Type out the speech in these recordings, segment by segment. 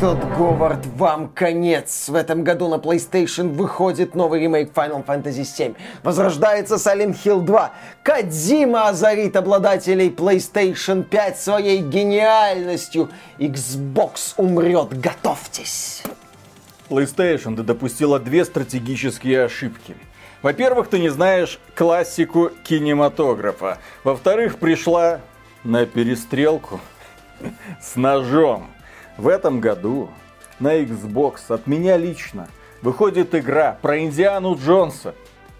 Тот Говард, вам конец. В этом году на PlayStation выходит новый ремейк Final Fantasy VII. Возрождается Silent Hill 2. Кадзима озарит обладателей PlayStation 5 своей гениальностью. Xbox умрет. Готовьтесь. PlayStation ты допустила две стратегические ошибки. Во-первых, ты не знаешь классику кинематографа. Во-вторых, пришла на перестрелку с ножом. В этом году на Xbox от меня лично выходит игра про Индиану Джонса.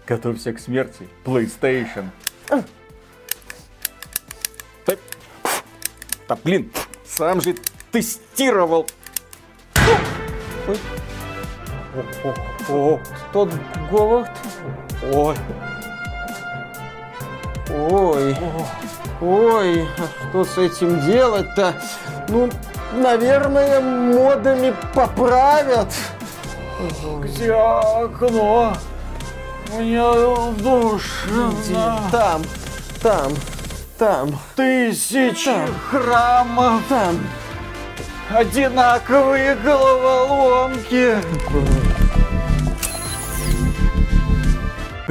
Готовься к смерти, PlayStation. Да, блин, сам же тестировал. Ой. О, тот Говард. Ой. Ой. Ой, а что с этим делать-то? Ну, наверное, модами поправят. Где окно? Мне душно. Там, там, там. Тысячи Там. храмов, Там. одинаковые головоломки.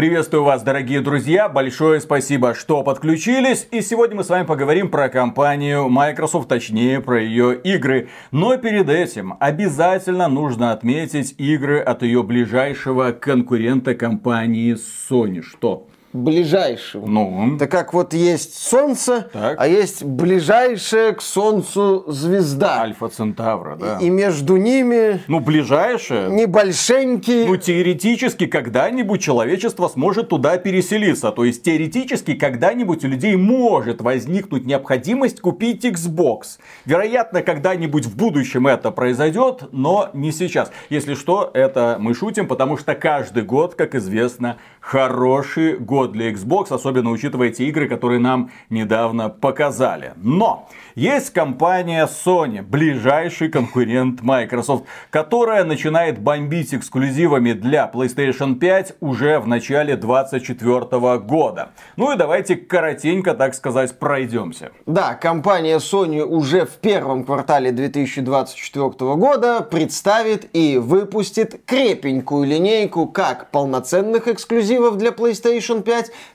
Приветствую вас, дорогие друзья. Большое спасибо, что подключились. И сегодня мы с вами поговорим про компанию Microsoft, точнее про ее игры. Но перед этим обязательно нужно отметить игры от ее ближайшего конкурента компании Sony. Что? Ближайшего. Ну, Это как вот есть Солнце, Так. а есть ближайшая к Солнцу звезда. Альфа Центавра, да. И между ними Ну, ближайшее. небольшенький... Ну, теоретически, когда-нибудь человечество сможет туда переселиться. То есть, теоретически, когда-нибудь у людей может возникнуть необходимость купить Xbox. Вероятно, когда-нибудь в будущем это произойдет, но не сейчас. Если что, это мы шутим, потому что каждый год, как известно, хороший год для Xbox, особенно учитывая те игры, которые нам недавно показали. Но есть компания Sony, ближайший конкурент Microsoft, которая начинает бомбить эксклюзивами для PlayStation 5 уже в начале 2024 года. Ну и давайте коротенько, так сказать, пройдемся. Да, компания Sony уже в первом квартале 2024 года представит и выпустит крепенькую линейку как полноценных эксклюзивов для PlayStation 5,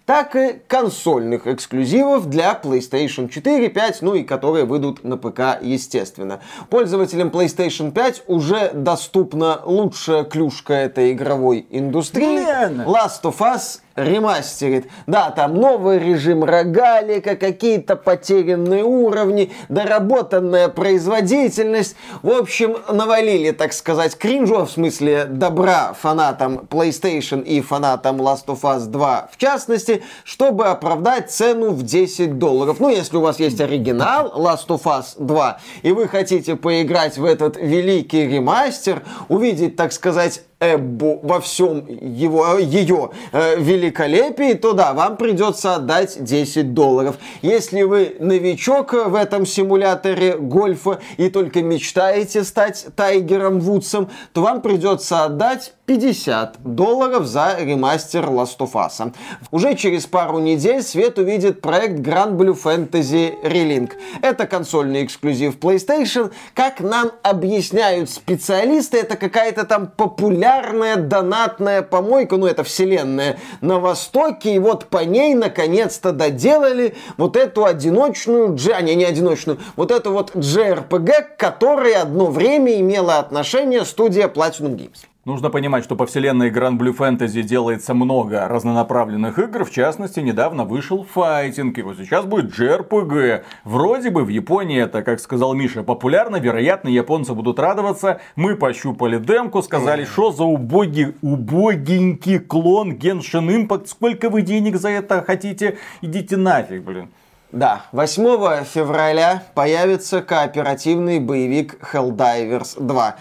так и консольных эксклюзивов для PlayStation 4, 5, ну и которые выйдут на ПК, естественно. Пользователям PlayStation 5 уже доступна лучшая клюшка этой игровой индустрии. Блин! Last of Us ремастерит. Да, там новый режим рогалика, какие-то потерянные уровни, доработанная производительность. В общем, навалили, так сказать, кринжу, в смысле добра фанатам PlayStation и фанатам Last of Us 2 в частности, чтобы оправдать цену в 10 долларов. Ну, если у вас есть оригинал Last of Us 2, и вы хотите поиграть в этот великий ремастер, увидеть, так сказать, Эббу во всем его, ее э, великолепии, то да, вам придется отдать 10 долларов. Если вы новичок в этом симуляторе гольфа и только мечтаете стать Тайгером Вудсом, то вам придется отдать 50 долларов за ремастер Last of Us. Уже через пару недель свет увидит проект Grand Blue Fantasy Relink. Это консольный эксклюзив PlayStation. Как нам объясняют специалисты, это какая-то там популярная донатная помойка, ну это вселенная, на Востоке. И вот по ней наконец-то доделали вот эту одиночную, а не, не одиночную, вот эту вот JRPG, к которой одно время имела отношение студия Platinum Games. Нужно понимать, что по вселенной Grand Blue Fantasy делается много разнонаправленных игр. В частности, недавно вышел файтинг. И вот сейчас будет JRPG. Вроде бы в Японии это, как сказал Миша, популярно. Вероятно, японцы будут радоваться. Мы пощупали демку, сказали, что за убогий, убогенький клон Genshin Impact. Сколько вы денег за это хотите? Идите нафиг, блин. Да, 8 февраля появится кооперативный боевик Helldivers 2.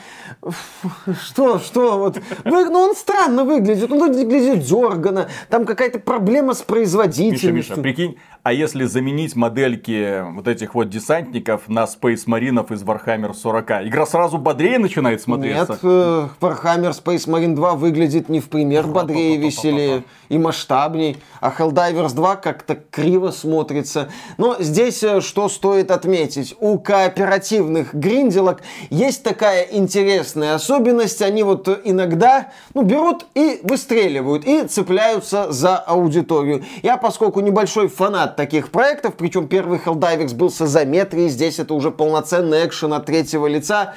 Что, что, вот, вы- ну он странно выглядит, он выглядит дергано, там какая-то проблема с Миша, производительностью. Миша, прикинь, а если заменить модельки вот этих вот десантников на Space Маринов из Warhammer 40, игра сразу бодрее начинает смотреться? Нет, э, Warhammer Space Marine 2 выглядит не в пример бодрее, веселее и масштабней, а Helldivers 2 как-то криво смотрится. Но здесь э, что стоит отметить? У кооперативных гринделок есть такая интересная особенность. Они вот иногда ну, берут и выстреливают, и цепляются за аудиторию. Я, поскольку небольшой фанат таких проектов, причем первый Helldivers был с изометрией, здесь это уже полноценный экшен от третьего лица,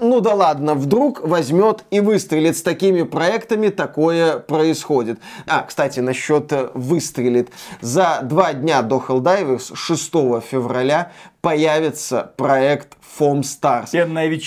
ну да ладно, вдруг возьмет и выстрелит. С такими проектами такое происходит. А, кстати, насчет э, выстрелит. За два дня до Helldivers, 6 февраля, появится проект Foam Stars,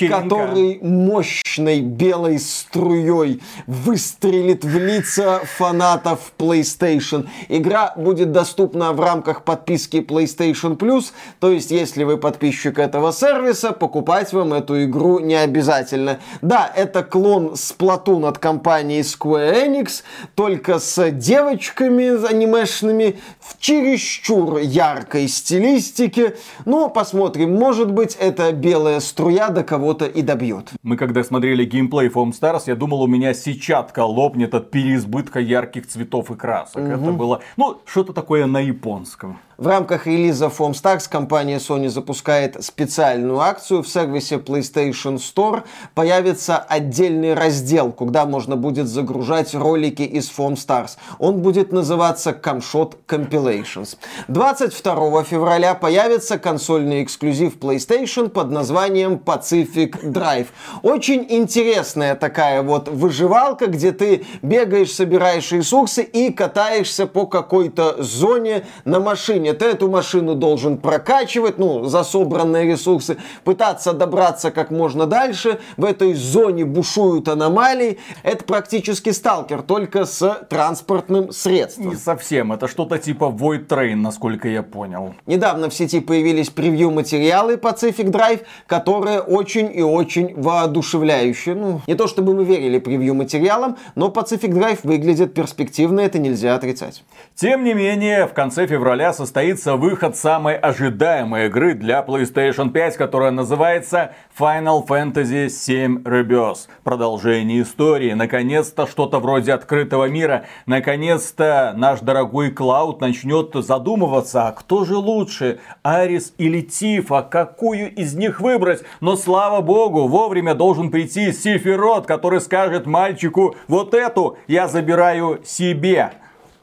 который мощной белой струей выстрелит в лица фанатов PlayStation. Игра будет доступна в рамках подписки PlayStation Plus, то есть если вы подписчик этого сервиса, покупать вам эту игру не обязательно. Да, это клон Splatoon от компании Square Enix, только с девочками анимешными в чересчур яркой стилистике. Но посмотрим, может быть это белая струя до кого-то и добьет. Мы когда смотрели геймплей Foam Stars, я думал, у меня сетчатка лопнет от переизбытка ярких цветов и красок. Угу. Это было, ну, что-то такое на японском. В рамках релиза Foam Stars компания Sony запускает специальную акцию. В сервисе PlayStation Store появится отдельный раздел, куда можно будет загружать ролики из Foam Stars. Он будет называться Camshot Compilations. 22 февраля появится консольный эксклюзив PlayStation под названием Pacific Drive. Очень интересная такая вот выживалка, где ты бегаешь, собираешь ресурсы и катаешься по какой-то зоне на машине ты эту машину должен прокачивать, ну, за собранные ресурсы, пытаться добраться как можно дальше. В этой зоне бушуют аномалии. Это практически сталкер, только с транспортным средством. Не совсем. Это что-то типа Void Train, насколько я понял. Недавно в сети появились превью-материалы Pacific Drive, которые очень и очень воодушевляющие. Ну, не то чтобы мы верили превью-материалам, но Pacific Drive выглядит перспективно, это нельзя отрицать. Тем не менее, в конце февраля состоится состоится выход самой ожидаемой игры для PlayStation 5, которая называется Final Fantasy VII Rebirth. Продолжение истории. Наконец-то что-то вроде открытого мира. Наконец-то наш дорогой Клауд начнет задумываться, а кто же лучше, Арис или Тифа, какую из них выбрать. Но слава богу, вовремя должен прийти Сильферот, который скажет мальчику, вот эту я забираю себе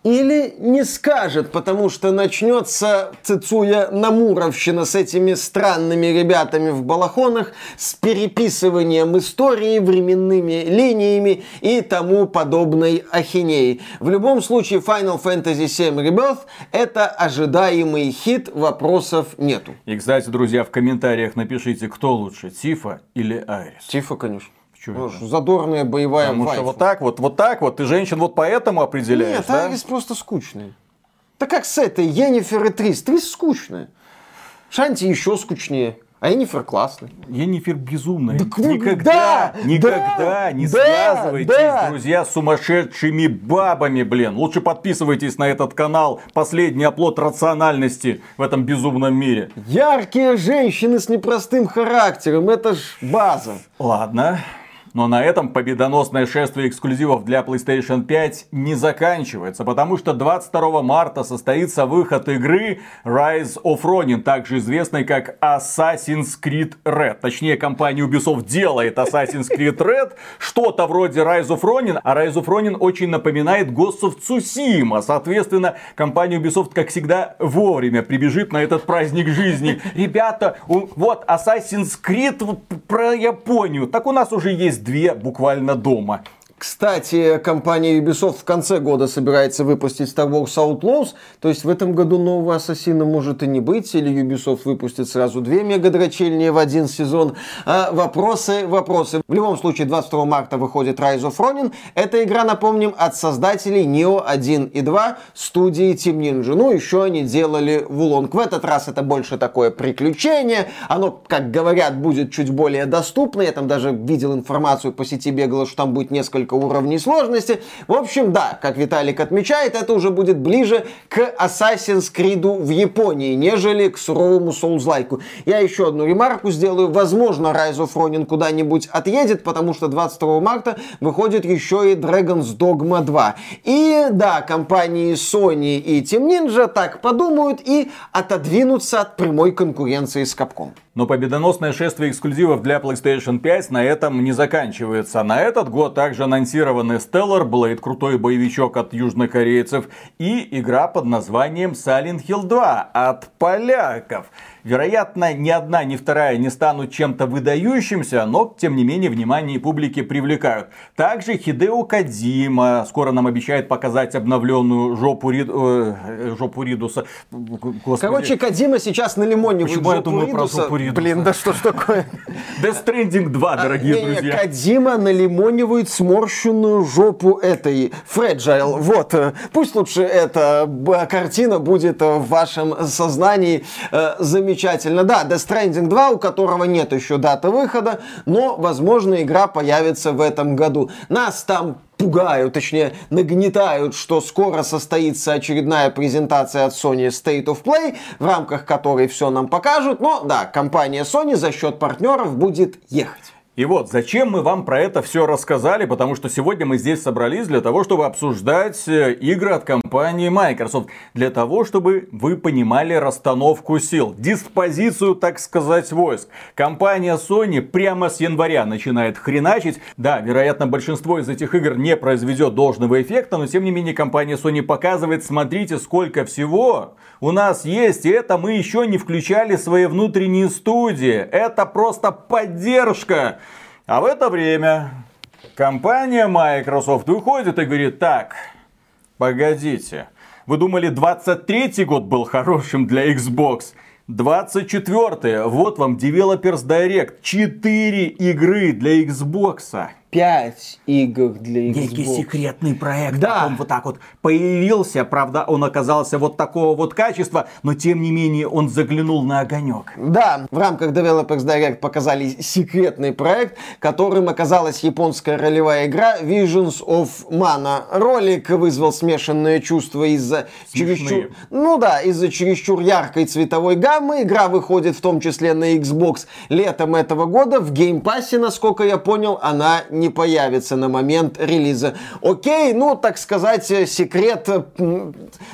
или не скажет, потому что начнется Цицуя Намуровщина с этими странными ребятами в балахонах, с переписыванием истории, временными линиями и тому подобной ахинеи. В любом случае, Final Fantasy VII Rebirth это ожидаемый хит, вопросов нету. И, кстати, друзья, в комментариях напишите, кто лучше, Тифа или Айрис. Тифа, конечно. Что ну, задорная боевая Потому вайфу. что вот так вот, вот так вот, ты женщин вот поэтому определяешь, Нет, да? Арис просто скучный. Так как с этой Енифер и Трис. Трис скучная. Шанти еще скучнее. А Енифер классный. Енифер безумная. Так, никогда, да, никогда да, не да, связывайтесь, да. друзья, с сумасшедшими бабами, блин. Лучше подписывайтесь на этот канал. Последний оплот рациональности в этом безумном мире. Яркие женщины с непростым характером. Это ж база. Ладно. Но на этом победоносное шествие эксклюзивов для PlayStation 5 не заканчивается, потому что 22 марта состоится выход игры Rise of Ronin, также известной как Assassin's Creed Red. Точнее, компания Ubisoft делает Assassin's Creed Red, что-то вроде Rise of Ronin, а Rise of Ronin очень напоминает Ghost of Tsushima. Соответственно, компания Ubisoft, как всегда, вовремя прибежит на этот праздник жизни. Ребята, вот Assassin's Creed про Японию, так у нас уже есть две буквально дома. Кстати, компания Ubisoft в конце года собирается выпустить Star Wars Outlaws, то есть в этом году нового Ассасина может и не быть, или Ubisoft выпустит сразу две мегадрочельни в один сезон. А, вопросы, вопросы. В любом случае, 22 марта выходит Rise of Ronin. Эта игра, напомним, от создателей Neo 1 и 2 студии Team Ninja. Ну, еще они делали Вулонг. В этот раз это больше такое приключение. Оно, как говорят, будет чуть более доступно. Я там даже видел информацию по сети, бегала, что там будет несколько несколько уровней сложности. В общем, да, как Виталик отмечает, это уже будет ближе к Assassin's Creed в Японии, нежели к суровому Souls-лайку. Я еще одну ремарку сделаю. Возможно, Rise of Ronin куда-нибудь отъедет, потому что 22 марта выходит еще и Dragon's Dogma 2. И да, компании Sony и Team Ninja так подумают и отодвинутся от прямой конкуренции с Capcom. Но победоносное шествие эксклюзивов для PlayStation 5 на этом не заканчивается. На этот год также анонсированы Stellar Blade, крутой боевичок от южнокорейцев, и игра под названием Silent Hill 2 от поляков. Вероятно, ни одна, ни вторая не станут чем-то выдающимся, но, тем не менее, внимание публики привлекают. Также Хидео Кадима скоро нам обещает показать обновленную жопу, Рид... э, жопу Ридуса. Господи. Короче, Кадима сейчас на лимоне Почему я думаю Ридуса? про жопу Ридуса? Блин, да что ж такое? Death Stranding 2, а, дорогие а, друзья. Кадима налимонивает сморщенную жопу этой Fragile. Вот, э, пусть лучше эта картина будет в вашем сознании э, замечательной замечательно. Да, Death Stranding 2, у которого нет еще даты выхода, но, возможно, игра появится в этом году. Нас там пугают, точнее, нагнетают, что скоро состоится очередная презентация от Sony State of Play, в рамках которой все нам покажут. Но да, компания Sony за счет партнеров будет ехать. И вот, зачем мы вам про это все рассказали, потому что сегодня мы здесь собрались для того, чтобы обсуждать э, игры от компании Microsoft, для того, чтобы вы понимали расстановку сил, диспозицию, так сказать, войск. Компания Sony прямо с января начинает хреначить. Да, вероятно, большинство из этих игр не произведет должного эффекта, но тем не менее компания Sony показывает, смотрите, сколько всего у нас есть, и это мы еще не включали свои внутренние студии. Это просто поддержка. А в это время компания Microsoft выходит и говорит, так, погодите, вы думали 23 год был хорошим для Xbox? 24 вот вам Developer Direct. 4 игры для Xbox. 5 игр для Xbox. Некий секретный проект да. потом вот так вот появился. Правда, он оказался вот такого вот качества, но тем не менее он заглянул на огонек. Да, в рамках Developer Direct показали секретный проект, которым оказалась японская ролевая игра Visions of Mana. Ролик вызвал смешанные чувства из-за чересчур... Ну да, из-за чересчур яркой цветовой гаммы. Игра выходит в том числе на Xbox летом этого года. В геймпассе, насколько я понял, она не появится на момент релиза. Окей, ну, так сказать, секрет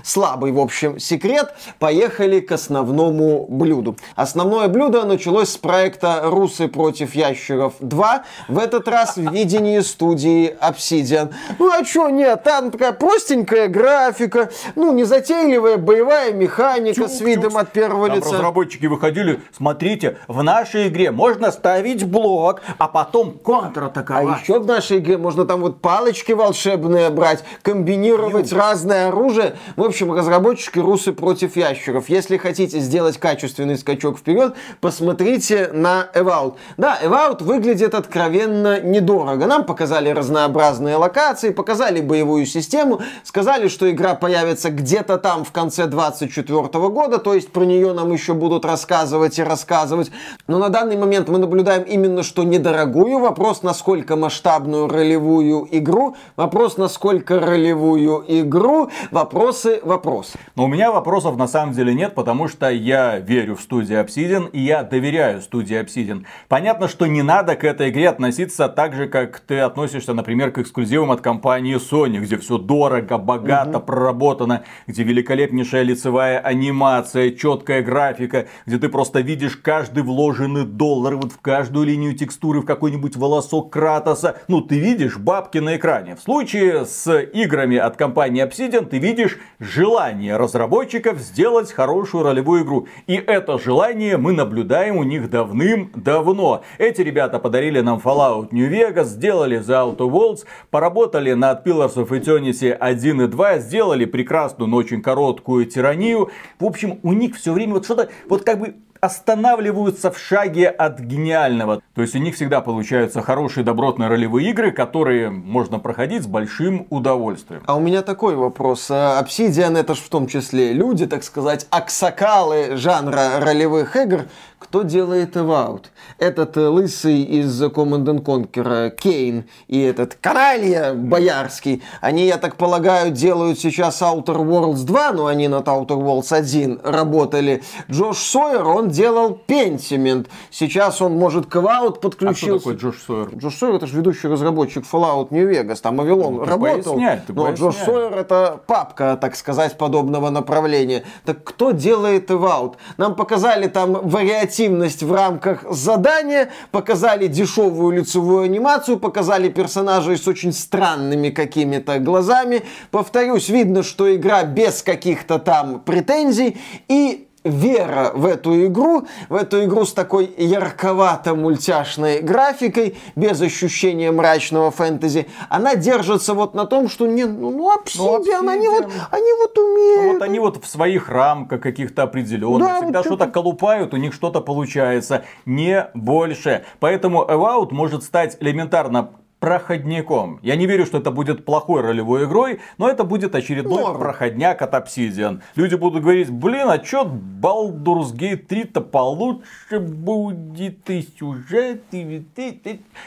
слабый, в общем, секрет. Поехали к основному блюду. Основное блюдо началось с проекта «Русы против ящеров 2». В этот раз в видении студии Obsidian. Ну, а что нет, там такая простенькая графика, ну, незатейливая боевая механика с видом от первого там лица. разработчики выходили, смотрите, в нашей игре можно ставить блок, а потом контратаковать. А еще в нашей игре можно там вот палочки волшебные брать, комбинировать Ю. разное оружие. В общем, разработчики русы против ящеров. Если хотите сделать качественный скачок вперед, посмотрите на Evout. Да, Evout выглядит откровенно недорого. Нам показали разнообразные локации, показали боевую систему, сказали, что игра появится где-то там в конце 24 года, то есть про нее нам еще будут рассказывать и рассказывать. Но на данный момент мы наблюдаем именно что недорогую. Вопрос, насколько масштабную ролевую игру. Вопрос, насколько ролевую игру. Вопросы, вопросы. Но у меня вопросов на самом деле нет, потому что я верю в студию Obsidian и я доверяю студии Obsidian. Понятно, что не надо к этой игре относиться так же, как ты относишься, например, к эксклюзивам от компании Sony, где все дорого, богато, угу. проработано, где великолепнейшая лицевая анимация, четкая графика, где ты просто видишь каждый вложенный доллар вот в каждую линию текстуры, в какой-нибудь волосок крата Кратоса, ну ты видишь бабки на экране. В случае с играми от компании Obsidian ты видишь желание разработчиков сделать хорошую ролевую игру. И это желание мы наблюдаем у них давным-давно. Эти ребята подарили нам Fallout New Vegas, сделали The Outer Worlds, поработали над Pillars of Eternity 1 и 2, сделали прекрасную, но очень короткую тиранию. В общем, у них все время вот что-то, вот как бы останавливаются в шаге от гениального. То есть у них всегда получаются хорошие добротные ролевые игры, которые можно проходить с большим удовольствием. А у меня такой вопрос. Obsidian это же в том числе люди, так сказать, аксакалы жанра ролевых игр. Кто делает Evout? Этот э, лысый из Command Conquer Кейн и этот каналья боярский, они, я так полагаю, делают сейчас Outer Worlds 2, но они над Outer Worlds 1 работали. Джош Сойер, он делал Pentiment. Сейчас он, может, к Evout подключился. А кто такой Джош Сойер? Джош Сойер это же ведущий разработчик Fallout New Vegas, там Авилон ну, работал. Поясняй, но Джош Сойер это папка, так сказать, подобного направления. Так кто делает Evout? Нам показали там вариативность в рамках задания, показали дешевую лицевую анимацию, показали персонажей с очень странными какими-то глазами. Повторюсь, видно, что игра без каких-то там претензий. И вера в эту игру, в эту игру с такой ярковато-мультяшной графикой, без ощущения мрачного фэнтези, она держится вот на том, что не, ну, ну Obsidian, ну, они вот, они вот умеют. Ну, вот они вот в своих рамках каких-то определенных, да, всегда вот что-то колупают, у них что-то получается, не больше. Поэтому Evout может стать элементарно проходником. Я не верю, что это будет плохой ролевой игрой, но это будет очередной Норм. проходняк от Obsidian. Люди будут говорить, блин, а чё Baldur's Gate 3-то получше будет и сюжет, и...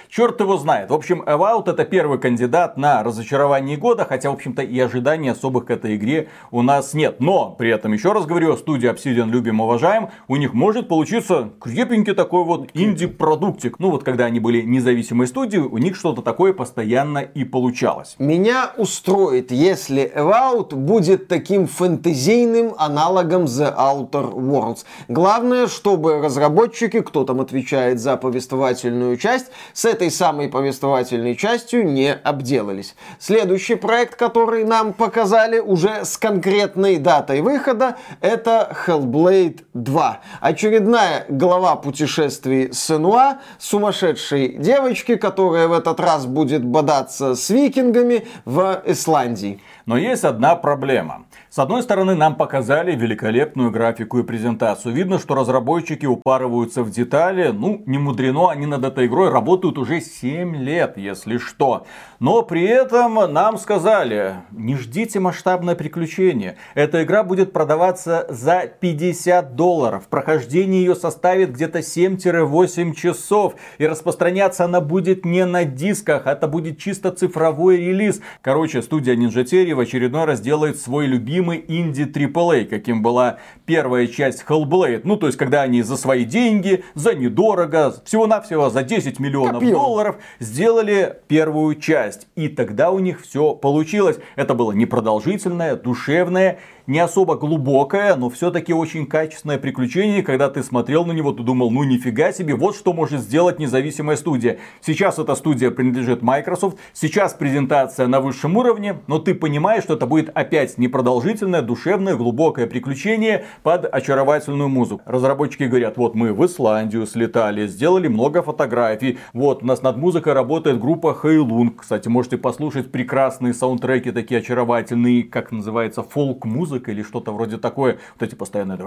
Черт его знает. В общем, Evout это первый кандидат на разочарование года, хотя, в общем-то, и ожиданий особых к этой игре у нас нет. Но, при этом, еще раз говорю, студия Obsidian любим, уважаем, у них может получиться крепенький такой вот инди-продуктик. Ну вот, когда они были независимой студией, у них что-то такое постоянно и получалось. Меня устроит, если Evout будет таким фэнтезийным аналогом The Outer Worlds. Главное, чтобы разработчики, кто там отвечает за повествовательную часть, с этой самой повествовательной частью не обделались. Следующий проект, который нам показали уже с конкретной датой выхода, это Hellblade 2. Очередная глава путешествий Сенуа, сумасшедшей девочки, которая в этот раз раз будет бодаться с викингами в Исландии. Но есть одна проблема. С одной стороны, нам показали великолепную графику и презентацию. Видно, что разработчики упарываются в детали. Ну, не мудрено, они над этой игрой работают уже 7 лет, если что. Но при этом нам сказали, не ждите масштабное приключение. Эта игра будет продаваться за 50 долларов. Прохождение ее составит где-то 7-8 часов. И распространяться она будет не на дисках, это будет чисто цифровой релиз. Короче, студия Ninja Theory в очередной раз делает свой любимый любимый инди AAA, каким была первая часть Hellblade. Ну, то есть, когда они за свои деньги, за недорого, всего-навсего за 10 миллионов Копил. долларов сделали первую часть. И тогда у них все получилось. Это было непродолжительное, душевное не особо глубокое, но все-таки очень качественное приключение. Когда ты смотрел на него, ты думал, ну нифига себе, вот что может сделать независимая студия. Сейчас эта студия принадлежит Microsoft, сейчас презентация на высшем уровне, но ты понимаешь, что это будет опять непродолжительное, душевное, глубокое приключение под очаровательную музыку. Разработчики говорят, вот мы в Исландию слетали, сделали много фотографий, вот у нас над музыкой работает группа Heilung. Кстати, можете послушать прекрасные саундтреки, такие очаровательные, как называется, фолк-музыка музыка или что-то вроде такое. Вот эти постоянные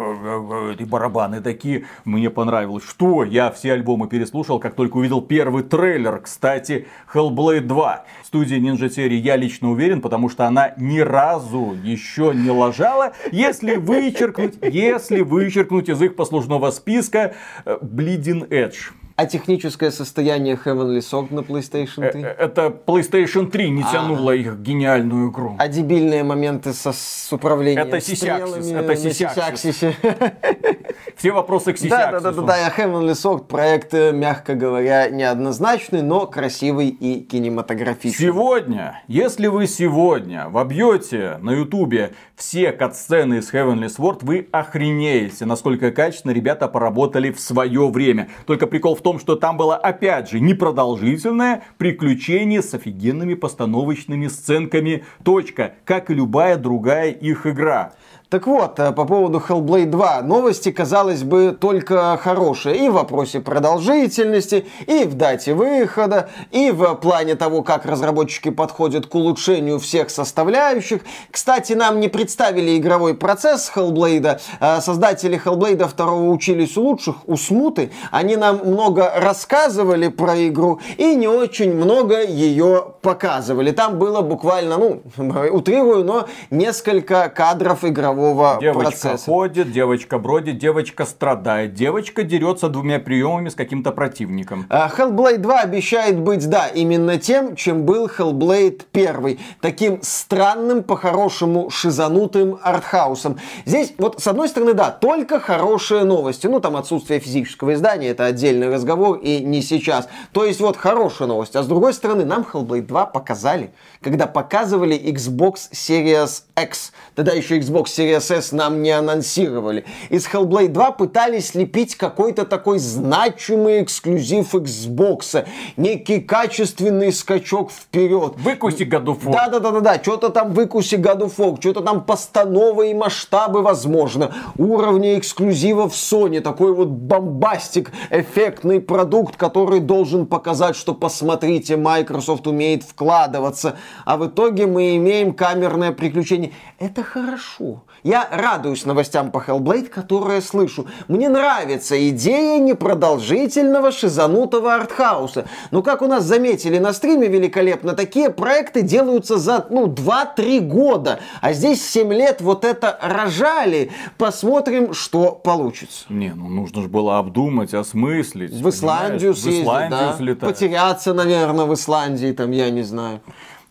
и барабаны такие. Мне понравилось. Что? Я все альбомы переслушал, как только увидел первый трейлер. Кстати, Hellblade 2. Студия Ninja Theory я лично уверен, потому что она ни разу еще не лажала. Если вычеркнуть, если вычеркнуть из их послужного списка э, Bleeding Edge а техническое состояние Heavenly Sword на PlayStation 3? Э, это PlayStation 3 не а. тянуло их гениальную игру. А дебильные моменты со, с управлением Это сисяксис. Это сисяксис. Все вопросы к сисяксису. Да, да, да, да, да. Heavenly Sword проект, э, мягко говоря, неоднозначный, но красивый и кинематографичный. Сегодня, если вы сегодня вобьете на ютубе все катсцены из Heavenly Sword, вы охренеете, насколько качественно ребята поработали в свое время. Только прикол в том, что там было опять же непродолжительное приключение с офигенными постановочными сценками. Точка. Как и любая другая их игра. Так вот, э, по поводу Hellblade 2. Новости, казалось бы, только хорошие. И в вопросе продолжительности, и в дате выхода, и в плане того, как разработчики подходят к улучшению всех составляющих. Кстати, нам не представили игровой процесс Hellblade. Э, создатели Hellblade 2 учились у лучших, у Смуты. Они нам много рассказывали про игру и не очень много ее показывали. Там было буквально, ну, утрирую, но несколько кадров игрового игрового девочка процесса. ходит, девочка бродит, девочка страдает, девочка дерется двумя приемами с каким-то противником. А Hellblade 2 обещает быть, да, именно тем, чем был Hellblade 1. Таким странным, по-хорошему, шизанутым артхаусом. Здесь, вот, с одной стороны, да, только хорошие новости. Ну, там отсутствие физического издания, это отдельный разговор, и не сейчас. То есть, вот, хорошая новость. А с другой стороны, нам Hellblade 2 показали, когда показывали Xbox Series X. Тогда еще Xbox Series S нам не анонсировали. Из Hellblade 2 пытались слепить какой-то такой значимый эксклюзив Xbox. Некий качественный скачок вперед. Выкуси of War. Да-да-да-да, что-то там выкуси of War, что-то там постановы и масштабы возможно, уровни эксклюзивов Sony, такой вот бомбастик, эффектный продукт, который должен показать, что посмотрите, Microsoft умеет вкладываться, а в итоге мы имеем камерное приключение. Это хорошо. Я радуюсь новостям по Hellblade, которые слышу. Мне нравится идея непродолжительного шизанутого артхауса. Но как у нас заметили на стриме великолепно, такие проекты делаются за ну, 2-3 года. А здесь 7 лет вот это рожали. Посмотрим, что получится. Не, ну нужно же было обдумать, осмыслить. В Исландию съездить, В Исландию да. слетать. Потеряться, наверное, в Исландии, там, я не знаю.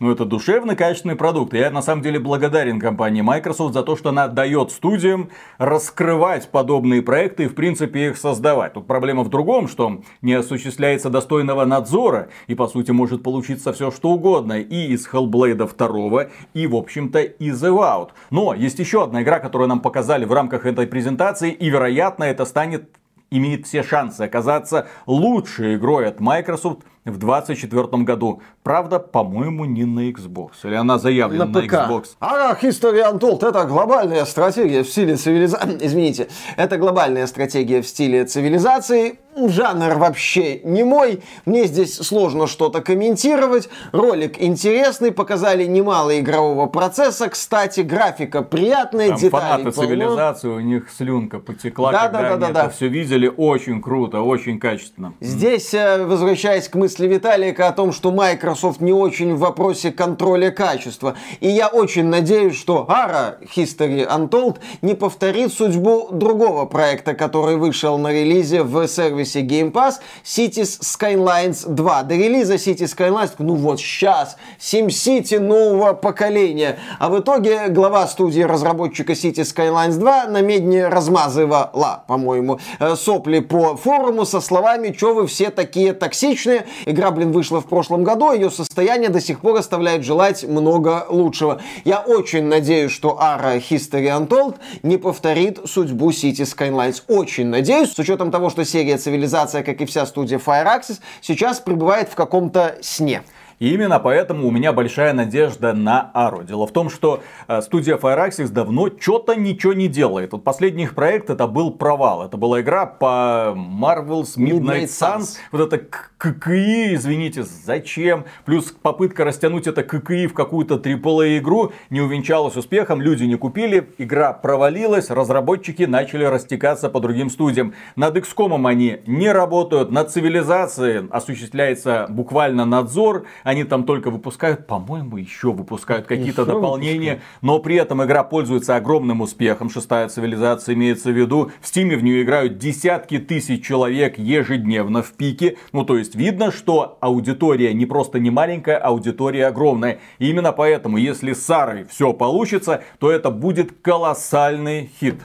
Ну, это душевный, качественный продукт. Я на самом деле благодарен компании Microsoft за то, что она дает студиям раскрывать подобные проекты и, в принципе, их создавать. Тут проблема в другом, что не осуществляется достойного надзора, и, по сути, может получиться все что угодно. И из Hellblade 2, и, в общем-то, из Evout. Но есть еще одна игра, которую нам показали в рамках этой презентации, и, вероятно, это станет имеет все шансы оказаться лучшей игрой от Microsoft в 2024 году. Правда, по-моему, не на Xbox. Или она заявлена на, на ПК. Xbox. А History Untold это глобальная стратегия в стиле цивилизации. Извините, это глобальная стратегия в стиле цивилизации. Жанр вообще не мой. Мне здесь сложно что-то комментировать. Ролик интересный, показали немало игрового процесса. Кстати, графика приятная, Там деталей фанаты полно. цивилизации, у них слюнка потекла, Да, когда да, да, они да, это да. все видели. Очень круто, очень качественно. Здесь, э, возвращаясь к мысли Виталика о том, что Microsoft не очень в вопросе контроля качества. И я очень надеюсь, что ARA History Untold не повторит судьбу другого проекта, который вышел на релизе в сервисе Game Pass, Cities Skylines 2. До релиза Cities Skylines, ну вот сейчас, SimCity нового поколения. А в итоге глава студии разработчика Cities Skylines 2 на медне размазывала, по-моему, э, сопли по форуму со словами, что вы все такие токсичные. Игра, блин, вышла в прошлом году, ее состояние до сих пор оставляет желать много лучшего. Я очень надеюсь, что Ara History Untold не повторит судьбу City Skylines. Очень надеюсь, с учетом того, что серия Цивилизация, как и вся студия Fireaxis, сейчас пребывает в каком-то сне. И именно поэтому у меня большая надежда на Ару. Дело в том, что э, студия Fireaxis давно что-то ничего не делает. Вот последний их проект это был провал. Это была игра по Marvel's Midnight, Midnight Suns. Suns. Вот это ККИ, извините, зачем? Плюс попытка растянуть это ККИ в какую-то AAA игру не увенчалась успехом. Люди не купили, игра провалилась, разработчики начали растекаться по другим студиям. Над XCOM они не работают, над цивилизацией осуществляется буквально надзор. Они там только выпускают, по-моему, еще выпускают какие-то дополнения. Но при этом игра пользуется огромным успехом. Шестая цивилизация имеется в виду. В Стиме в нее играют десятки тысяч человек ежедневно в пике. Ну, то есть видно, что аудитория не просто не маленькая, аудитория огромная. И именно поэтому, если с Сарой все получится, то это будет колоссальный хит.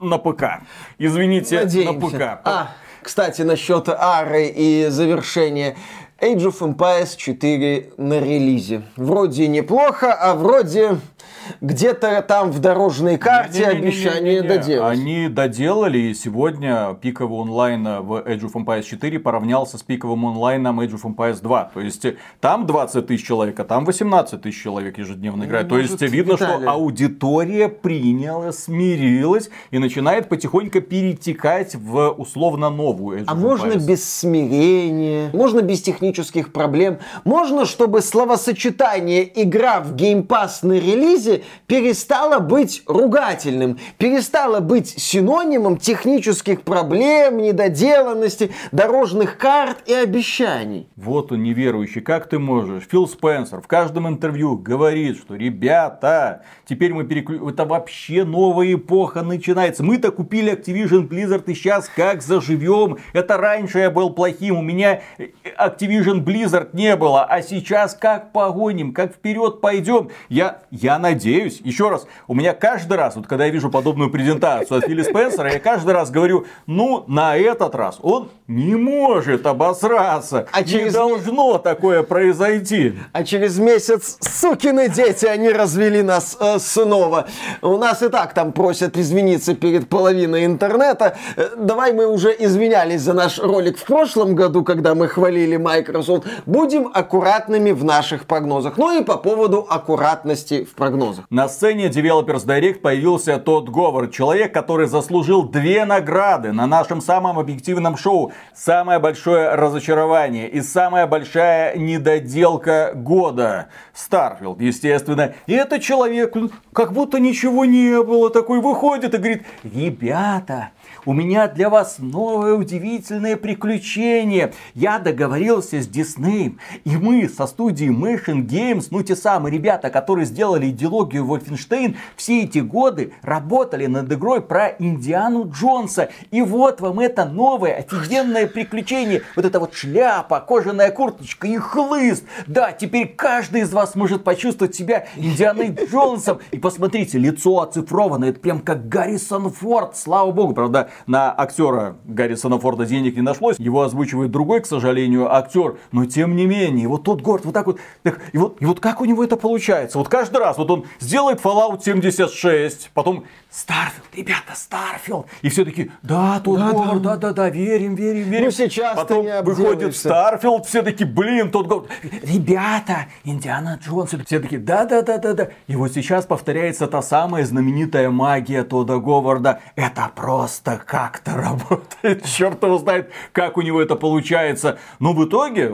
На ПК. Извините, Надеемся. на ПК. А, кстати, насчет Ары и завершения. Age of Empires 4 на релизе. Вроде неплохо, а вроде где-то там в дорожной карте обещание доделать. Они доделали, и сегодня пиковый онлайн в Age of Empires 4 поравнялся с пиковым онлайном Age of Empires 2. То есть там 20 тысяч человек, а там 18 тысяч человек ежедневно играет. То Ну, может, есть видно, что аудитория приняла, смирилась и начинает потихоньку перетекать в условно новую Age А можно без смирения, можно без технических проблем, можно, чтобы словосочетание «игра в Pass на релизе» релизе перестало быть ругательным, перестало быть синонимом технических проблем, недоделанности, дорожных карт и обещаний. Вот он неверующий, как ты можешь? Фил Спенсер в каждом интервью говорит, что ребята, теперь мы переключим, это вообще новая эпоха начинается. Мы-то купили Activision Blizzard и сейчас как заживем? Это раньше я был плохим, у меня Activision Blizzard не было, а сейчас как погоним, как вперед пойдем? Я, я надеюсь, еще раз, у меня каждый раз, вот когда я вижу подобную презентацию от Филли Спенсера, я каждый раз говорю, ну, на этот раз он не может обосраться. А не через... должно такое произойти. А через месяц, сукины дети, они развели нас э, снова. У нас и так там просят извиниться перед половиной интернета. Э, давай мы уже извинялись за наш ролик в прошлом году, когда мы хвалили Microsoft. Будем аккуратными в наших прогнозах. Ну и по поводу аккуратности в прогнозах. На сцене Developer Direct появился Тодд Говард, человек, который заслужил две награды на нашем самом объективном шоу самое большое разочарование и самая большая недоделка года. Старфилд, естественно. И этот человек, как будто ничего не было, такой выходит и говорит, ребята, у меня для вас новое удивительное приключение. Я договорился с Диснеем, и мы со студией Machine Games, ну те самые ребята, которые сделали идеологию Wolfenstein, все эти годы работали над игрой про Индиану Джонса. И вот вам это новое офигенное приключение. Вот эта вот шляпа, кожаная курточка и хлыст. Да, теперь каждый из вас может почувствовать себя Индианой Джонсом. И посмотрите, лицо оцифровано, это прям как Гаррисон Форд, слава богу, правда, на актера Гаррисона Форда денег не нашлось. Его озвучивает другой, к сожалению, актер. Но тем не менее, вот тот город вот так вот. Так, и, вот и вот как у него это получается? Вот каждый раз вот он сделает Fallout 76, потом Старфилд, ребята, Старфилд. И все таки да, Тодд да, Говард, да, да, да, верим, верим, верим. Ну сейчас Потом выходит Старфилд, все таки блин, Тодд Говард. Ребята, Индиана Джонс, все таки да, да, да, да, да. И вот сейчас повторяется та самая знаменитая магия Тодда Говарда. Это просто как-то работает. Черт его знает, как у него это получается. Но в итоге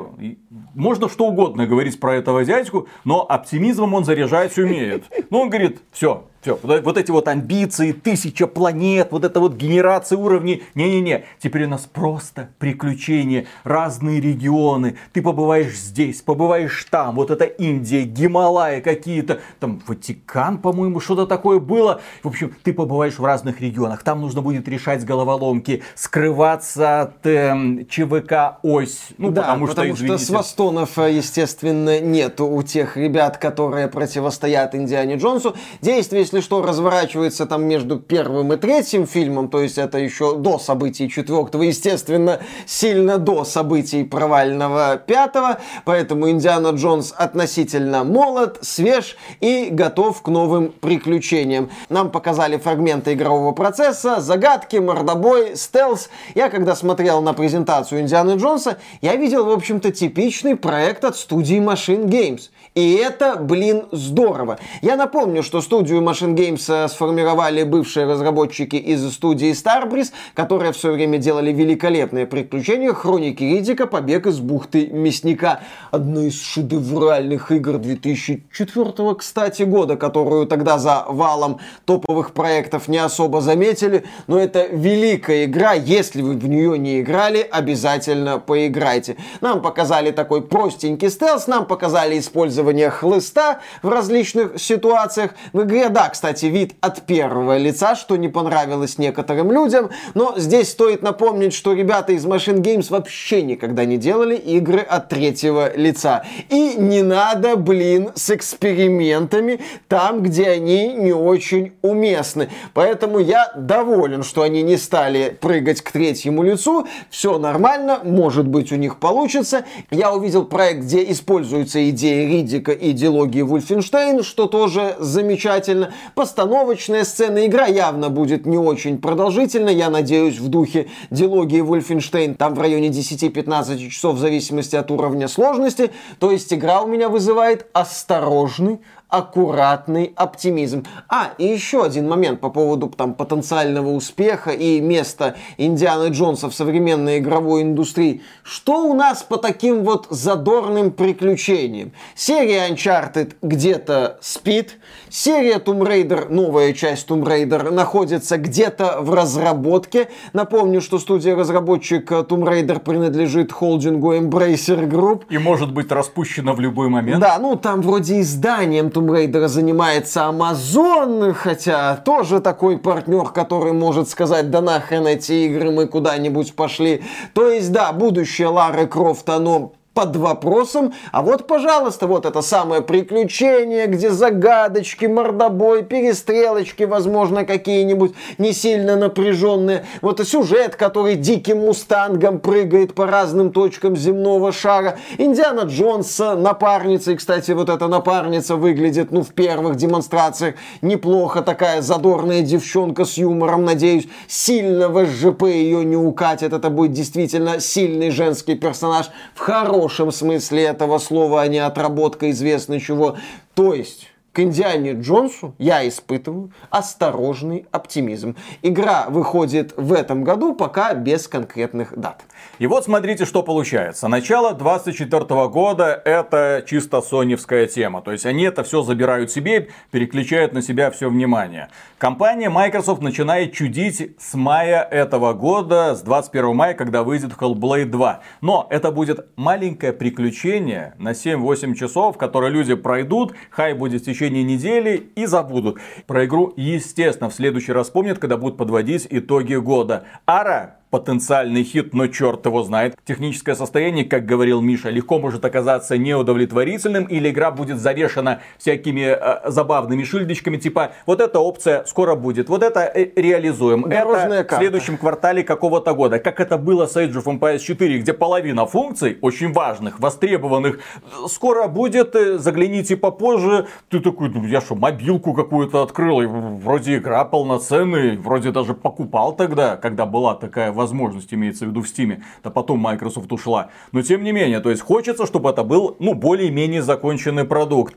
можно что угодно говорить про этого дядьку, но оптимизмом он заряжать умеет. Ну, он говорит, все, все, вот эти вот амбиции, тысяча планет, вот эта вот генерация уровней. Не-не-не, теперь у нас просто приключения, разные регионы. Ты побываешь здесь, побываешь там. Вот это Индия, Гималая какие-то, там Ватикан, по-моему, что-то такое было. В общем, ты побываешь в разных регионах. Там нужно будет решать головоломки, скрываться от э, ЧВК ось. Ну, да, потому, потому что, что свастонов, естественно, нет у тех ребят, которые противостоят Индиане Джонсу. Действие, если что, разворачивается там между первым и третьим фильмом, то есть это еще до событий четвертого, естественно, сильно до событий провального пятого, поэтому Индиана Джонс относительно молод, свеж и готов к новым приключениям. Нам показали фрагменты игрового процесса, загадки, мордобой, стелс. Я когда смотрел на презентацию Индианы Джонса, я видел, в общем-то, типичный проект от студии Machine Games. И это, блин, здорово. Я напомню, что студию Machine Games э, сформировали бывшие разработчики из студии Starbreeze, которые все время делали великолепные приключения Хроники Ридика, Побег из бухты Мясника. Одна из шедевральных игр 2004, кстати, года, которую тогда за валом топовых проектов не особо заметили. Но это великая игра. Если вы в нее не играли, обязательно поиграйте. Нам показали такой простенький стелс, нам показали использование использование хлыста в различных ситуациях. В игре, да, кстати, вид от первого лица, что не понравилось некоторым людям, но здесь стоит напомнить, что ребята из Machine Games вообще никогда не делали игры от третьего лица. И не надо, блин, с экспериментами там, где они не очень уместны. Поэтому я доволен, что они не стали прыгать к третьему лицу. Все нормально, может быть у них получится. Я увидел проект, где используются идеи Риди Риддика и дилогии Вульфенштейн, что тоже замечательно. Постановочная сцена, игра явно будет не очень продолжительна, я надеюсь, в духе дилогии Вульфенштейн, там в районе 10-15 часов в зависимости от уровня сложности. То есть игра у меня вызывает осторожный, аккуратный оптимизм. А, и еще один момент по поводу там потенциального успеха и места Индианы Джонса в современной игровой индустрии. Что у нас по таким вот задорным приключениям? Серия Uncharted где-то спит, серия Tomb Raider, новая часть Tomb Raider, находится где-то в разработке. Напомню, что студия-разработчик Tomb Raider принадлежит холдингу Embracer Group. И может быть распущена в любой момент. Да, ну там вроде изданием Tomb Raider занимается Amazon, хотя тоже такой партнер, который может сказать, да нахрен эти игры, мы куда-нибудь пошли. То есть, да, будущее Лары Крофт, оно под вопросом. А вот, пожалуйста, вот это самое приключение, где загадочки, мордобой, перестрелочки, возможно, какие-нибудь не сильно напряженные. Вот и сюжет, который диким мустангом прыгает по разным точкам земного шара. Индиана Джонс напарница. И, кстати, вот эта напарница выглядит, ну, в первых демонстрациях неплохо. Такая задорная девчонка с юмором, надеюсь. Сильно в СЖП ее не укатит. Это будет действительно сильный женский персонаж в хорошем хорошем смысле этого слова, а не отработка известно чего. То есть, к Индиане Джонсу я испытываю осторожный оптимизм. Игра выходит в этом году, пока без конкретных дат. И вот смотрите, что получается. Начало 24 года это чисто соневская тема. То есть они это все забирают себе, переключают на себя все внимание. Компания Microsoft начинает чудить с мая этого года, с 21 мая, когда выйдет Hellblade 2. Но это будет маленькое приключение на 7-8 часов, которое люди пройдут, хай будет в течение недели и забудут. Про игру, естественно, в следующий раз помнят, когда будут подводить итоги года. Ара потенциальный хит, но черт его знает. Техническое состояние, как говорил Миша, легко может оказаться неудовлетворительным, или игра будет завешена всякими э, забавными шильдочками, типа вот эта опция скоро будет, вот это э, реализуем, Дорожная это карта. в следующем квартале какого-то года. Как это было с Age of Empires 4, где половина функций, очень важных, востребованных, скоро будет, э, загляните попозже, ты такой, ну я что, мобилку какую-то открыл, и вроде игра полноценная, вроде даже покупал тогда, когда была такая возможность возможность, имеется в виду в Steam, да потом Microsoft ушла. Но тем не менее, то есть хочется, чтобы это был, ну, более-менее законченный продукт.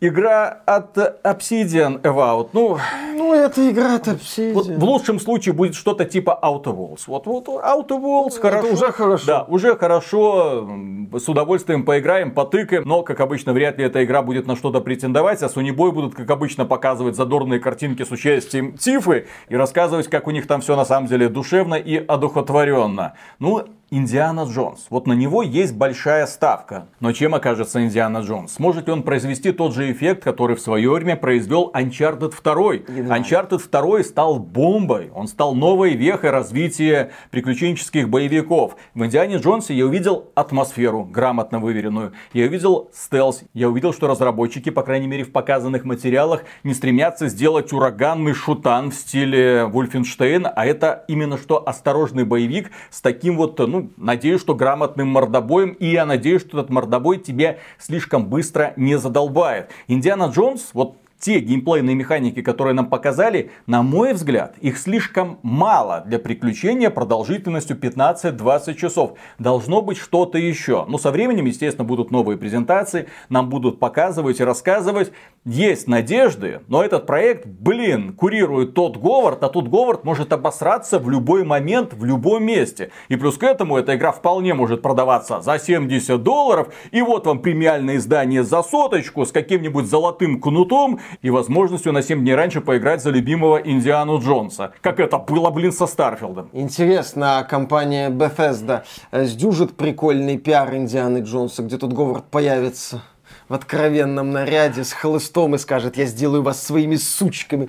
Игра от Obsidian Evout, ну... Ну, это игра от Obsidian. Вот в лучшем случае будет что-то типа Outer Worlds. Вот, вот Outer Worlds это хорошо. уже хорошо. Да, уже хорошо. С удовольствием поиграем, потыкаем. Но, как обычно, вряд ли эта игра будет на что-то претендовать. А Sony Boy будут, как обычно, показывать задорные картинки с участием Тифы и рассказывать, как у них там все на самом деле душевно и одухотворенно одухотворенно. Ну, Индиана Джонс. Вот на него есть большая ставка. Но чем окажется Индиана Джонс? Сможет ли он произвести тот же эффект, который в свое время произвел Uncharted 2? Едва. Uncharted 2 стал бомбой. Он стал новой вехой развития приключенческих боевиков. В Индиане Джонсе я увидел атмосферу, грамотно выверенную. Я увидел стелс. Я увидел, что разработчики, по крайней мере в показанных материалах, не стремятся сделать ураганный шутан в стиле Wolfenstein, а это именно что осторожный боевик с таким вот, ну, ну, надеюсь, что грамотным мордобоем, и я надеюсь, что этот мордобой тебе слишком быстро не задолбает. Индиана Джонс, вот те геймплейные механики, которые нам показали, на мой взгляд, их слишком мало для приключения продолжительностью 15-20 часов. Должно быть что-то еще. Но со временем, естественно, будут новые презентации, нам будут показывать и рассказывать. Есть надежды, но этот проект, блин, курирует тот Говард, а тот Говард может обосраться в любой момент, в любом месте. И плюс к этому эта игра вполне может продаваться за 70 долларов. И вот вам премиальное издание за соточку с каким-нибудь золотым кнутом и возможностью на 7 дней раньше поиграть за любимого Индиану Джонса. Как это было, блин, со Старфилдом. Интересно, а компания Bethesda сдюжит прикольный пиар Индианы Джонса, где тут Говард появится? в откровенном наряде с хлыстом и скажет, я сделаю вас своими сучками.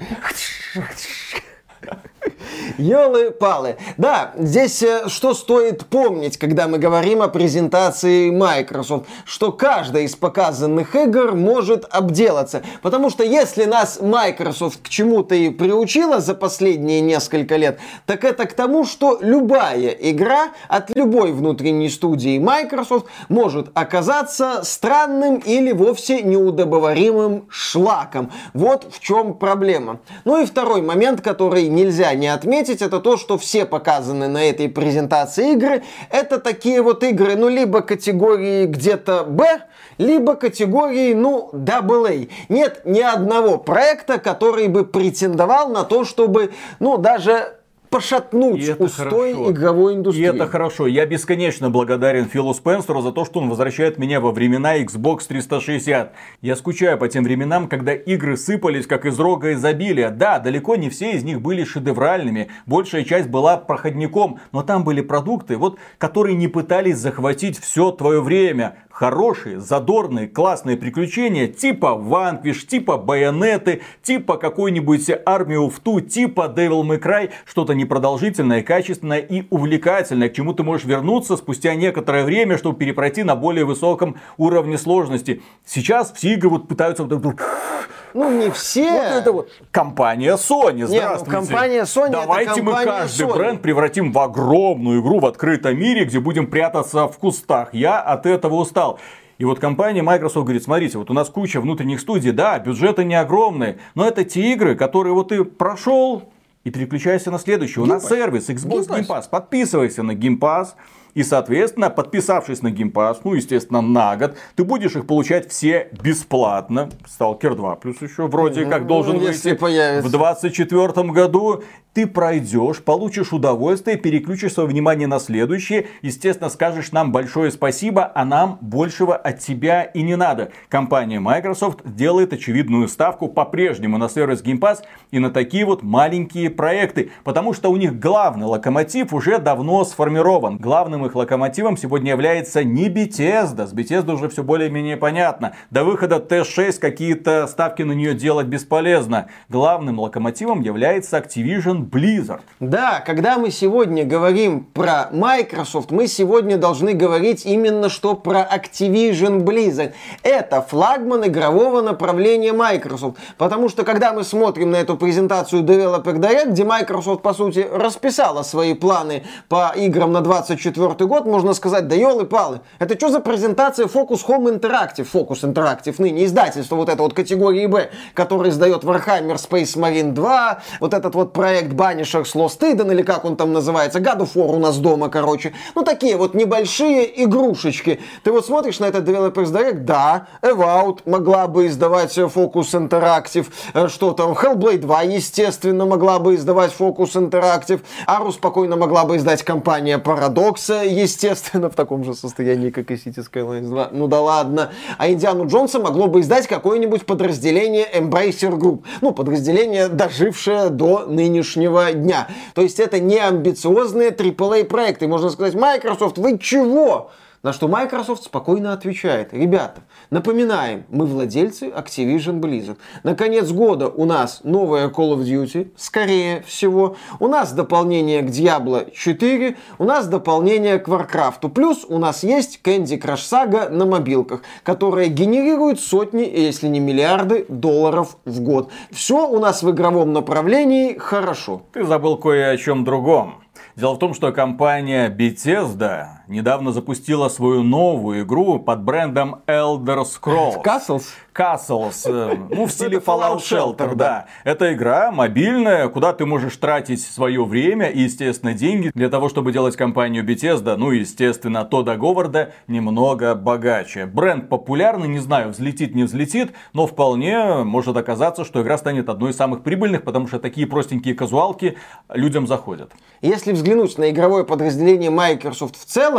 Елы-палы. Да, здесь э, что стоит помнить, когда мы говорим о презентации Microsoft, что каждая из показанных игр может обделаться. Потому что если нас Microsoft к чему-то и приучила за последние несколько лет, так это к тому, что любая игра от любой внутренней студии Microsoft может оказаться странным или вовсе неудобоваримым шлаком. Вот в чем проблема. Ну и второй момент, который нельзя не отметить, отметить, это то, что все показаны на этой презентации игры, это такие вот игры, ну, либо категории где-то Б, либо категории, ну, AA. Нет ни одного проекта, который бы претендовал на то, чтобы, ну, даже пошатнуть И устой хорошо. игровой индустрии. И это хорошо. Я бесконечно благодарен Филу Спенсеру за то, что он возвращает меня во времена Xbox 360. Я скучаю по тем временам, когда игры сыпались как из рога изобилия. Да, далеко не все из них были шедевральными. Большая часть была проходником. Но там были продукты, вот, которые не пытались захватить все твое время хорошие, задорные, классные приключения типа Vanquish, типа Байонеты, типа какой-нибудь Army of Two, типа Devil May Cry, что-то непродолжительное, качественное и увлекательное, к чему ты можешь вернуться спустя некоторое время, чтобы перепройти на более высоком уровне сложности. Сейчас все игры вот пытаются ну, не все. Вот это вот компания Sony. Ну, Здравствуйте. компания Sony Давайте это мы компания каждый Sony. бренд превратим в огромную игру в открытом мире, где будем прятаться в кустах. Я от этого устал. И вот компания Microsoft говорит, смотрите, вот у нас куча внутренних студий, да, бюджеты не огромные, но это те игры, которые вот ты прошел и переключайся на следующий. У нас сервис Xbox Game Game Pass. Подписывайся на Game Pass. И, соответственно, подписавшись на Pass, ну, естественно, на год, ты будешь их получать все бесплатно. Stalker 2 плюс еще вроде как должен если выйти появится. в 2024 году. Ты пройдешь, получишь удовольствие, переключишь свое внимание на следующее. Естественно, скажешь нам большое спасибо, а нам большего от тебя и не надо. Компания Microsoft делает очевидную ставку по-прежнему на сервис Game Pass и на такие вот маленькие проекты. Потому что у них главный локомотив уже давно сформирован. Главным их локомотивом сегодня является не Bethesda. С Bethesda уже все более-менее понятно. До выхода T6 какие-то ставки на нее делать бесполезно. Главным локомотивом является Activision Blizzard. Да, когда мы сегодня говорим про Microsoft, мы сегодня должны говорить именно что про Activision Blizzard. Это флагман игрового направления Microsoft. Потому что когда мы смотрим на эту презентацию Developer Direct, где Microsoft, по сути, расписала свои планы по играм на 24 год, можно сказать, да елы-палы, это что за презентация Focus Home Interactive? Focus Interactive ныне издательство вот это вот категории Б, который издает Warhammer Space Marine 2, вот этот вот проект Banishers Lost Eden, или как он там называется, God of War у нас дома, короче. Ну, такие вот небольшие игрушечки. Ты вот смотришь на этот Developers Direct, да, Evout могла бы издавать Focus Interactive, э, что там, Hellblade 2, естественно, могла бы издавать Focus Interactive, Ару спокойно могла бы издать компания Paradox, естественно, в таком же состоянии, как и City Skylines 2. Ну да ладно. А Индиану Джонса могло бы издать какое-нибудь подразделение Embracer Group. Ну, подразделение, дожившее до нынешнего дня. То есть это не амбициозные AAA проекты. Можно сказать, Microsoft, вы чего? На что Microsoft спокойно отвечает, ребята, напоминаем, мы владельцы Activision Blizzard. На конец года у нас новая Call of Duty, скорее всего. У нас дополнение к Diablo 4, у нас дополнение к Warcraft. Плюс у нас есть Candy Crush Saga на мобилках, которая генерирует сотни, если не миллиарды долларов в год. Все у нас в игровом направлении хорошо. Ты забыл кое о чем другом. Дело в том, что компания Bethesda недавно запустила свою новую игру под брендом Elder Scrolls. Castles? Castles, э, ну в стиле Fallout Shelter, да. Это игра мобильная, куда ты можешь тратить свое время и, естественно, деньги для того, чтобы делать компанию Bethesda, ну и, естественно, Тода Говарда немного богаче. Бренд популярный, не знаю, взлетит, не взлетит, но вполне может оказаться, что игра станет одной из самых прибыльных, потому что такие простенькие казуалки людям заходят. Если взглянуть на игровое подразделение Microsoft в целом,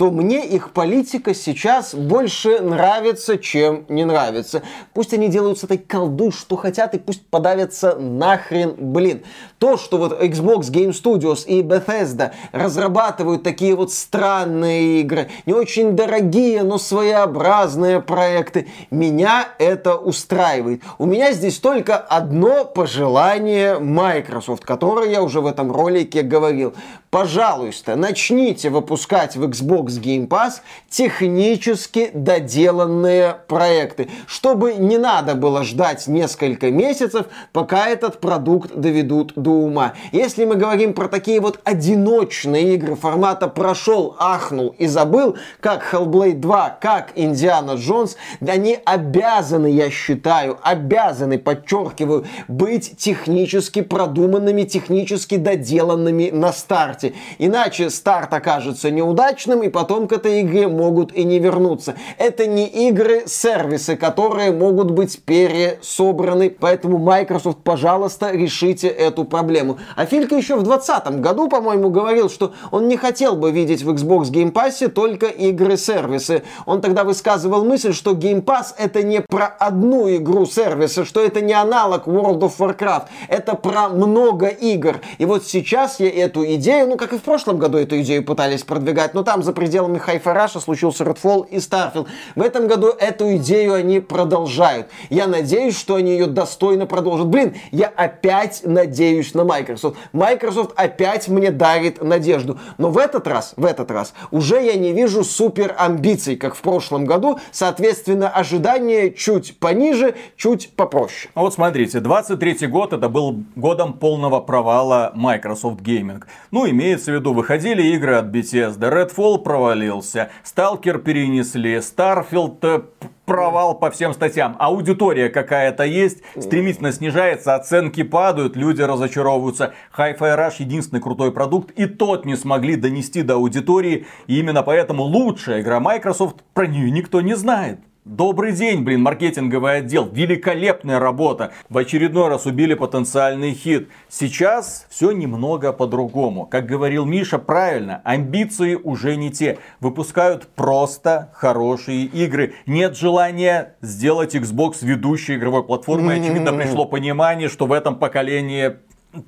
то мне их политика сейчас больше нравится, чем не нравится. Пусть они делают с этой колдой, что хотят, и пусть подавятся нахрен, блин. То, что вот Xbox Game Studios и Bethesda разрабатывают такие вот странные игры, не очень дорогие, но своеобразные проекты, меня это устраивает. У меня здесь только одно пожелание Microsoft, которое я уже в этом ролике говорил. Пожалуйста, начните выпускать в Xbox Game Pass технически доделанные проекты, чтобы не надо было ждать несколько месяцев, пока этот продукт доведут до ума. Если мы говорим про такие вот одиночные игры формата прошел, ахнул и забыл, как Hellblade 2, как Индиана Джонс, они обязаны, я считаю, обязаны, подчеркиваю, быть технически продуманными, технически доделанными на старте. Иначе старт окажется неудачным, и потом к этой игре могут и не вернуться. Это не игры-сервисы, которые могут быть пересобраны, поэтому Microsoft, пожалуйста, решите эту проблему. А Филька еще в 2020 году, по-моему, говорил, что он не хотел бы видеть в Xbox Game Pass только игры-сервисы. Он тогда высказывал мысль, что Game Pass это не про одну игру сервиса, что это не аналог World of Warcraft, это про много игр. И вот сейчас я эту идею, ну как и в прошлом году эту идею пытались продвигать, но там за пределами Hi-Fi Rush случился Redfall и Starfield. В этом году эту идею они продолжают. Я надеюсь, что они ее достойно продолжат. Блин, я опять надеюсь на Microsoft. Microsoft опять мне дарит надежду. Но в этот раз, в этот раз, уже я не вижу супер амбиций, как в прошлом году. Соответственно, ожидания чуть пониже, чуть попроще. А вот смотрите, 23 год это был годом полного провала Microsoft Gaming. Ну, имеется в виду, выходили игры от Bethesda, Redfall провалился, Stalker перенесли, Starfield э, провал по всем статьям. Аудитория какая-то есть, стремительно снижается, оценки падают, люди разочаровываются. Hi-Fi Rush единственный крутой продукт, и тот не смогли донести до аудитории. И именно поэтому лучшая игра Microsoft, про нее никто не знает. Добрый день, блин, маркетинговый отдел. Великолепная работа. В очередной раз убили потенциальный хит. Сейчас все немного по-другому. Как говорил Миша, правильно, амбиции уже не те. Выпускают просто хорошие игры. Нет желания сделать Xbox ведущей игровой платформой. Очевидно, пришло понимание, что в этом поколении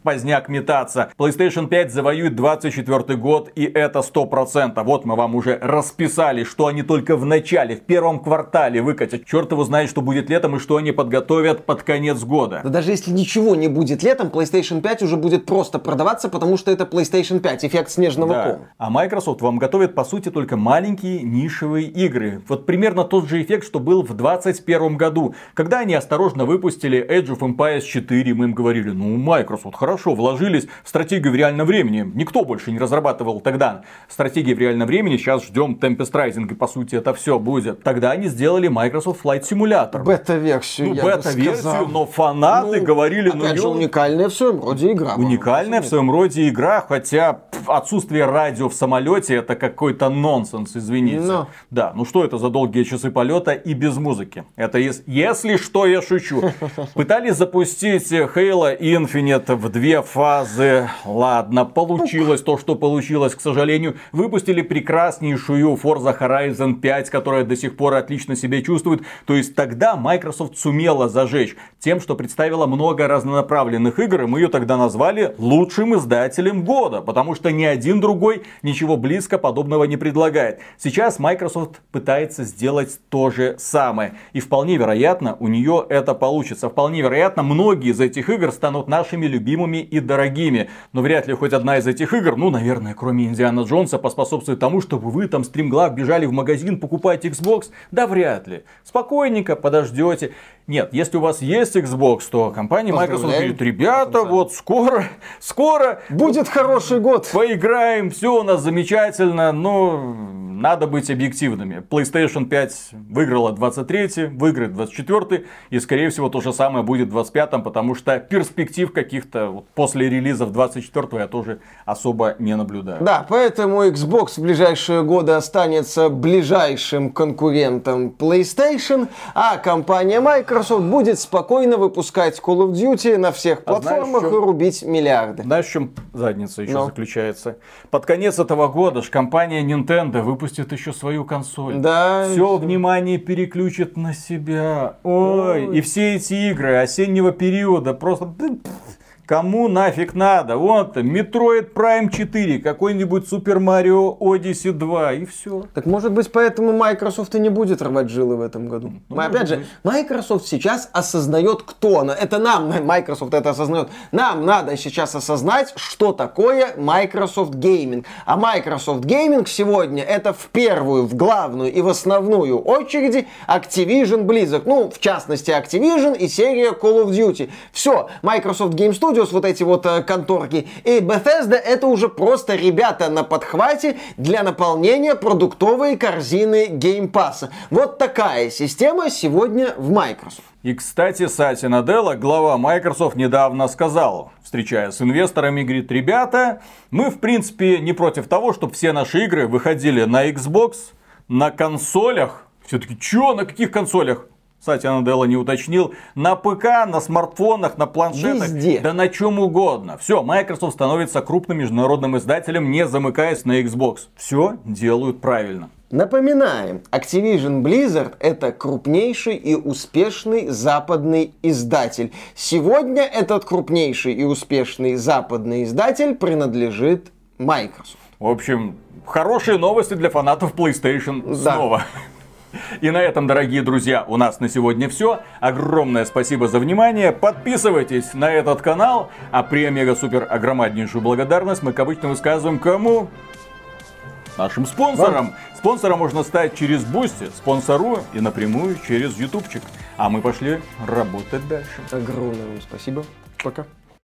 поздняк метаться. PlayStation 5 завоюет 24 год, и это 100%. Вот мы вам уже расписали, что они только в начале, в первом квартале выкатят. Черт его знает, что будет летом и что они подготовят под конец года. Да даже если ничего не будет летом, PlayStation 5 уже будет просто продаваться, потому что это PlayStation 5, эффект снежного да. кома. А Microsoft вам готовит, по сути, только маленькие нишевые игры. Вот примерно тот же эффект, что был в 2021 году, когда они осторожно выпустили Age of Empires 4, мы им говорили, ну, Microsoft, вот хорошо вложились в стратегию в реальном времени. Никто больше не разрабатывал тогда стратегии в реальном времени. Сейчас ждем Tempest Rising, и по сути это все будет. Тогда они сделали Microsoft Flight Simulator. Бета-версию, Ну, бета-версию, но фанаты ну, говорили, ну... Опять же, уникальная в своем роде игра. Уникальная в своем роде игра, хотя отсутствие радио в самолете это какой-то нонсенс, извините. Но. Да, ну что это за долгие часы полета и без музыки? Это если, если что, я шучу. Пытались запустить Halo Infinite в две фазы. Ладно, получилось то, что получилось, к сожалению. Выпустили прекраснейшую Forza Horizon 5, которая до сих пор отлично себя чувствует. То есть тогда Microsoft сумела зажечь тем, что представила много разнонаправленных игр, и мы ее тогда назвали лучшим издателем года, потому что ни один другой ничего близко подобного не предлагает. Сейчас Microsoft пытается сделать то же самое. И вполне вероятно, у нее это получится. Вполне вероятно, многие из этих игр станут нашими любимыми любимыми и дорогими. Но вряд ли хоть одна из этих игр, ну, наверное, кроме Индиана Джонса, поспособствует тому, чтобы вы там стримглав бежали в магазин покупать Xbox. Да вряд ли. Спокойненько подождете. Нет, если у вас есть Xbox, то компания Microsoft говорит, ребята, вот скоро, скоро будет хороший год. Поиграем, все у нас замечательно, но надо быть объективными. PlayStation 5 выиграла 23, выиграет 24, и скорее всего то же самое будет в 25, потому что перспектив каких-то вот, после релизов 24 я тоже особо не наблюдаю. Да, поэтому Xbox в ближайшие годы останется ближайшим конкурентом PlayStation, а компания Microsoft будет спокойно выпускать Call of Duty на всех платформах а знаешь, и рубить миллиарды. Знаешь, в чем задница еще Но. заключается? Под конец этого года ж компания Nintendo выпустит еще свою консоль. Да. Все внимание переключит на себя. Ой, Ой. и все эти игры осеннего периода просто Кому нафиг надо? Вот, Metroid Prime 4, какой-нибудь Super Mario Odyssey 2 и все. Так может быть поэтому Microsoft и не будет рвать жилы в этом году. Ну, Мы, опять же, быть. Microsoft сейчас осознает, кто она. Это нам, Microsoft это осознает. Нам надо сейчас осознать, что такое Microsoft Gaming. А Microsoft Gaming сегодня это в первую, в главную и в основную очереди Activision Blizzard. Ну, в частности, Activision и серия Call of Duty. Все, Microsoft Game Studios, вот эти вот э, конторки, и Bethesda это уже просто ребята на подхвате для наполнения продуктовой корзины Game Pass. Вот такая система сегодня в Microsoft. И, кстати, Сати Наделла, глава Microsoft, недавно сказал, встречаясь с инвесторами, говорит, ребята, мы, в принципе, не против того, чтобы все наши игры выходили на Xbox, на консолях. Все таки чё, на каких консолях? Сатья Наделла не уточнил. На ПК, на смартфонах, на планшетах. Везде. Да на чем угодно. Все, Microsoft становится крупным международным издателем, не замыкаясь на Xbox. Все делают правильно. Напоминаем, Activision Blizzard это крупнейший и успешный западный издатель. Сегодня этот крупнейший и успешный западный издатель принадлежит Microsoft. В общем, хорошие новости для фанатов PlayStation Да. снова. И на этом, дорогие друзья, у нас на сегодня все. Огромное спасибо за внимание. Подписывайтесь на этот канал. А премега супер огромнейшую благодарность мы, как обычно, высказываем кому? Нашим спонсорам. Спонсором можно стать через Boosty, Sponsr и напрямую через Ютубчик. А мы пошли работать дальше. Огромное вам спасибо. Пока.